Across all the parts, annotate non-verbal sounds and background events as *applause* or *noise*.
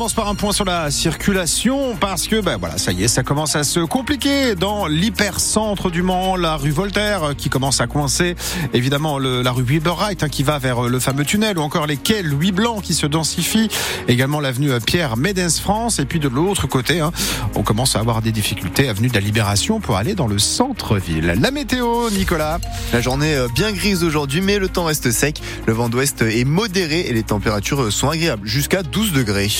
commence par un point sur la circulation parce que ben voilà, ça y est, ça commence à se compliquer dans l'hypercentre du Mans, la rue Voltaire euh, qui commence à coincer, évidemment la rue Weberwright hein, qui va vers euh, le fameux tunnel ou encore les quais Louis Blanc qui se densifient, également l'avenue Pierre Médens France et puis de l'autre côté, hein, on commence à avoir des difficultés avenue de la Libération pour aller dans le centre-ville. La météo, Nicolas. La journée euh, bien grise aujourd'hui, mais le temps reste sec. Le vent d'ouest est modéré et les températures sont agréables, jusqu'à 12 degrés.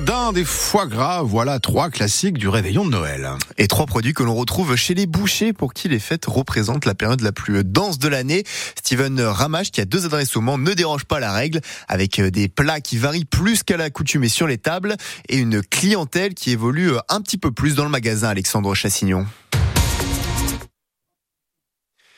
D'un des foie gras, voilà trois classiques du réveillon de Noël. Et trois produits que l'on retrouve chez les bouchers pour qui les fêtes représentent la période la plus dense de l'année. Steven Ramage, qui a deux adresses au Mans, ne dérange pas la règle, avec des plats qui varient plus qu'à l'accoutumée sur les tables et une clientèle qui évolue un petit peu plus dans le magasin Alexandre Chassignon.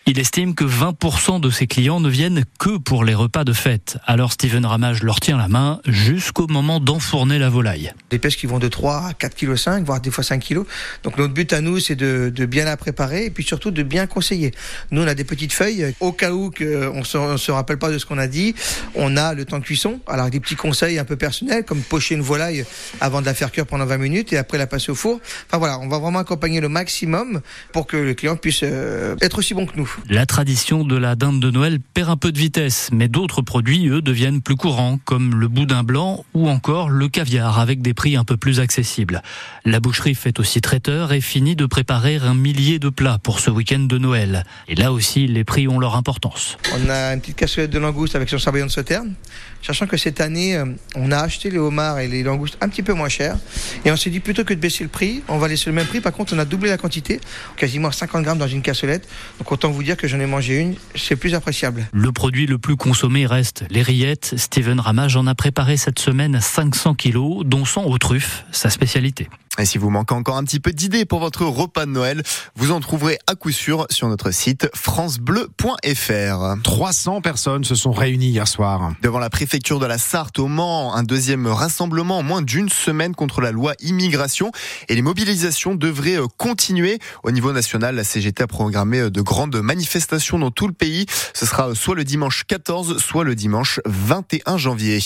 Il estime que 20% de ses clients ne viennent que pour les repas de fête. Alors Steven Ramage leur tient la main jusqu'au moment d'enfourner la volaille. Des pêches qui vont de 3 à 4 kg 5, voire des fois 5 kg. Donc notre but à nous, c'est de, de, bien la préparer et puis surtout de bien conseiller. Nous, on a des petites feuilles. Au cas où on se, se rappelle pas de ce qu'on a dit, on a le temps de cuisson. Alors des petits conseils un peu personnels, comme pocher une volaille avant de la faire cuire pendant 20 minutes et après la passer au four. Enfin voilà, on va vraiment accompagner le maximum pour que le client puisse euh, être aussi bon que nous. La tradition de la dinde de Noël perd un peu de vitesse, mais d'autres produits, eux, deviennent plus courants, comme le boudin blanc ou encore le caviar, avec des prix un peu plus accessibles. La boucherie fait aussi traiteur et finit de préparer un millier de plats pour ce week-end de Noël. Et là aussi, les prix ont leur importance. On a une petite cassolette de langoustes avec son sabayon de sauterne, sachant que cette année, euh, on a acheté les homards et les langoustes un petit peu moins chers. Et on s'est dit, plutôt que de baisser le prix, on va laisser le même prix. Par contre, on a doublé la quantité, quasiment 50 grammes dans une cassolette. Donc autant vous dire que j'en ai mangé une, c'est plus appréciable. Le produit le plus consommé reste les rillettes. Steven Ramage en a préparé cette semaine 500 kilos, dont 100 aux truffes, sa spécialité. Et si vous manquez encore un petit peu d'idées pour votre repas de Noël, vous en trouverez à coup sûr sur notre site francebleu.fr. 300 personnes se sont réunies hier soir. Devant la préfecture de la Sarthe au Mans, un deuxième rassemblement en moins d'une semaine contre la loi immigration et les mobilisations devraient continuer. Au niveau national, la CGT a programmé de grandes manifestations dans tout le pays. Ce sera soit le dimanche 14, soit le dimanche 21 janvier.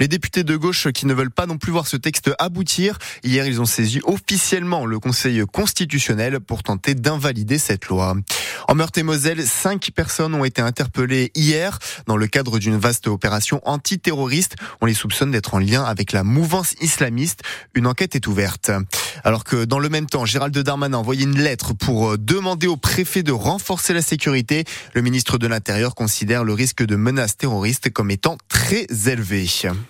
Les députés de gauche qui ne veulent pas non plus voir ce texte aboutir, hier ils ont saisi officiellement le Conseil constitutionnel pour tenter d'invalider cette loi. En Meurthe-et-Moselle, cinq personnes ont été interpellées hier dans le cadre d'une vaste opération antiterroriste. On les soupçonne d'être en lien avec la mouvance islamiste. Une enquête est ouverte. Alors que dans le même temps, Gérald Darmanin a envoyé une lettre pour demander au préfet de renforcer la sécurité. Le ministre de l'Intérieur considère le risque de menaces terroristes comme étant très élevé.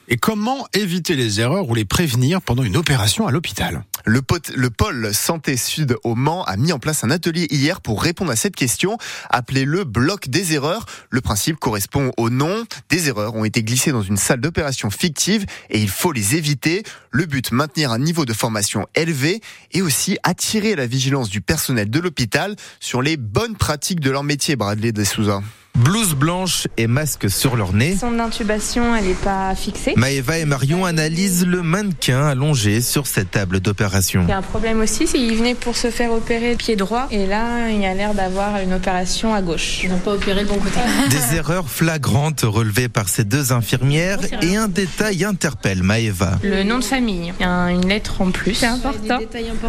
Et comment éviter les erreurs ou les prévenir pendant une opération à l'hôpital? Le, le, pôle Santé Sud au Mans a mis en place un atelier hier pour répondre à cette question. Appelez-le bloc des erreurs. Le principe correspond au nom. Des erreurs ont été glissées dans une salle d'opération fictive et il faut les éviter. Le but, maintenir un niveau de formation élevé et aussi attirer la vigilance du personnel de l'hôpital sur les bonnes pratiques de leur métier, Bradley de Souza blouse blanche et masque sur leur nez. Son intubation, elle n'est pas fixée. Maëva et Marion analysent le mannequin allongé sur cette table d'opération. Il y a un problème aussi, c'est qu'il venait pour se faire opérer pied droit et là, il a l'air d'avoir une opération à gauche. Ils n'ont pas opéré le bon côté. *laughs* Des erreurs flagrantes relevées par ces deux infirmières et un détail interpelle Maëva. Le nom de famille, il y a une lettre en plus, c'est important.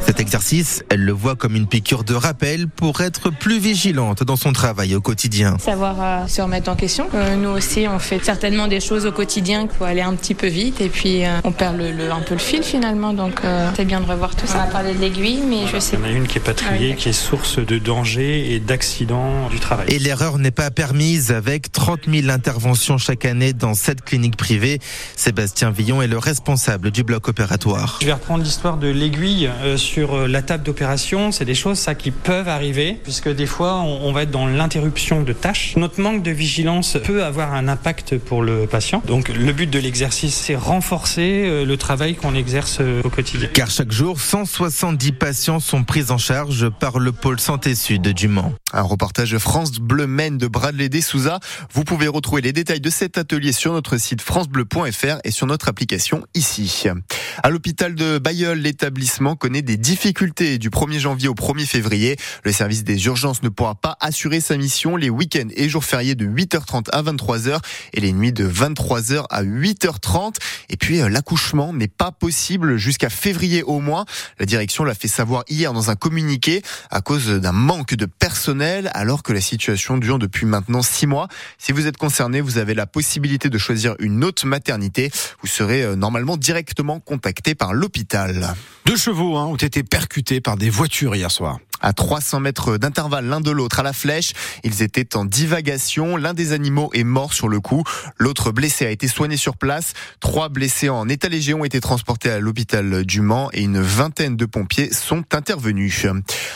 Cet exercice, elle le voit comme une piqûre de rappel pour être plus vigilante dans son travail au quotidien. Savoir à se remettre en question. Euh, nous aussi, on fait certainement des choses au quotidien qu'il faut aller un petit peu vite et puis euh, on perd le, le, un peu le fil finalement. Donc euh, c'est bien de revoir tout ça. On a parlé de l'aiguille, mais je sais. Il y en a une qui est pas triée, Ah oui, qui est source de danger et d'accidents du travail. Et l'erreur n'est pas permise avec 30 000 interventions chaque année dans cette clinique privée. Sébastien Villon est le responsable du bloc opératoire. Je vais reprendre l'histoire de l'aiguille euh, sur euh, la table d'opération. C'est des choses ça qui peuvent arriver puisque des fois on, on va être dans l'interruption de tâches. Notre manque de vigilance peut avoir un impact pour le patient. Donc le but de l'exercice c'est renforcer euh, le travail qu'on exerce euh, au quotidien. Car chaque jour, 170 patients sont pris en charge par le pôle santé sud du Mans. Un reportage France Bleu Maine de Bradley Dessouza. Vous pouvez retrouver les détails de cet atelier sur notre site francebleu.fr et sur notre application ici. À l'hôpital de Bayeul, l'établissement connaît des difficultés du 1er janvier au 1er février. Le service des urgences ne pourra pas assurer sa mission les week-ends et jours fériés de 8h30 à 23h et les nuits de 23h à 8h30. Et puis euh, l'accouchement n'est pas possible jusqu'à février au moins. La direction l'a fait savoir hier dans un communiqué à cause d'un manque de personnel alors que la situation dure depuis maintenant six mois. Si vous êtes concerné, vous avez la possibilité de choisir une autre maternité. Vous serez euh, normalement directement contacté par l'hôpital. Deux chevaux hein, ont été percutés par des voitures hier soir à 300 mètres d'intervalle l'un de l'autre à la flèche. Ils étaient en divagation. L'un des animaux est mort sur le coup. L'autre blessé a été soigné sur place. Trois blessés en état léger ont été transportés à l'hôpital du Mans et une vingtaine de pompiers sont intervenus.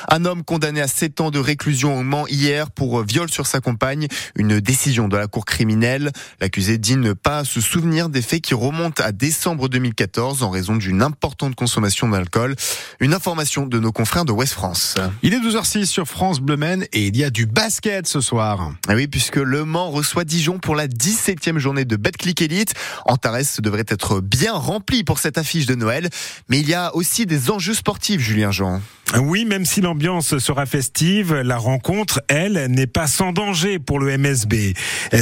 Un homme condamné à 7 ans de réclusion au Mans hier pour viol sur sa compagne. Une décision de la cour criminelle. L'accusé dit ne pas se souvenir des faits qui remontent à décembre 2014 en raison d'une importante consommation d'alcool. Une information de nos confrères de West France. Il est 12h06 sur France Bleu Men et il y a du basket ce soir. Ah oui, puisque Le Mans reçoit Dijon pour la 17e journée de Betclic Elite. Antares devrait être bien rempli pour cette affiche de Noël. Mais il y a aussi des enjeux sportifs, Julien Jean. Oui, même si l'ambiance sera festive, la rencontre, elle, n'est pas sans danger pour le MSB.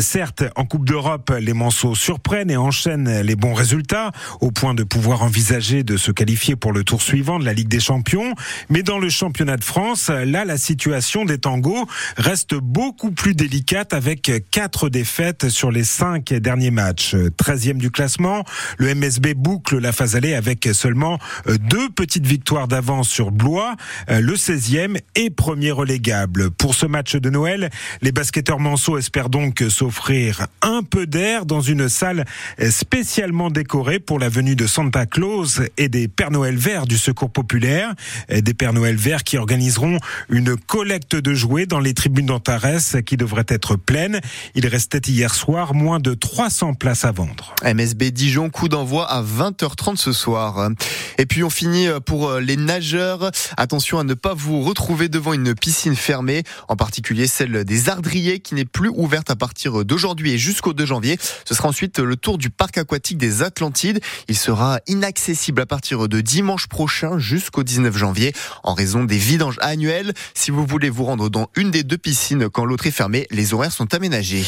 Certes, en Coupe d'Europe, les Manceaux surprennent et enchaînent les bons résultats, au point de pouvoir envisager de se qualifier pour le tour suivant de la Ligue des Champions. Mais dans le championnat de France, là, la situation des tangos reste beaucoup plus délicate avec quatre défaites sur les cinq derniers matchs. 13e du classement, le MSB boucle la phase allée avec seulement deux petites victoires d'avance sur Blois. Le 16e et premier relégable. Pour ce match de Noël, les basketteurs manceaux espèrent donc s'offrir un peu d'air dans une salle spécialement décorée pour la venue de Santa Claus et des Pères Noël verts du Secours populaire, des Pères Noël verts qui organiseront une collecte de jouets dans les tribunes d'Antares qui devraient être pleines. Il restait hier soir moins de 300 places à vendre. MSB Dijon, coup d'envoi à 20h30 ce soir. Et puis on finit pour les nageurs. Attention à ne pas vous retrouver devant une piscine fermée, en particulier celle des Ardriers qui n'est plus ouverte à partir d'aujourd'hui et jusqu'au 2 janvier. Ce sera ensuite le tour du parc aquatique des Atlantides. Il sera inaccessible à partir de dimanche prochain jusqu'au 19 janvier en raison des vidanges annuels. Si vous voulez vous rendre dans une des deux piscines quand l'autre est fermée, les horaires sont aménagés.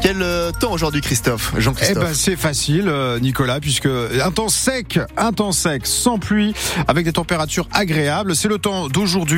Quel euh, temps aujourd'hui, Christophe Jean-Christophe Eh ben, c'est facile, euh, Nicolas, puisque un temps sec, un temps sec, sans pluie, avec des températures agréables. C'est le temps d'aujourd'hui.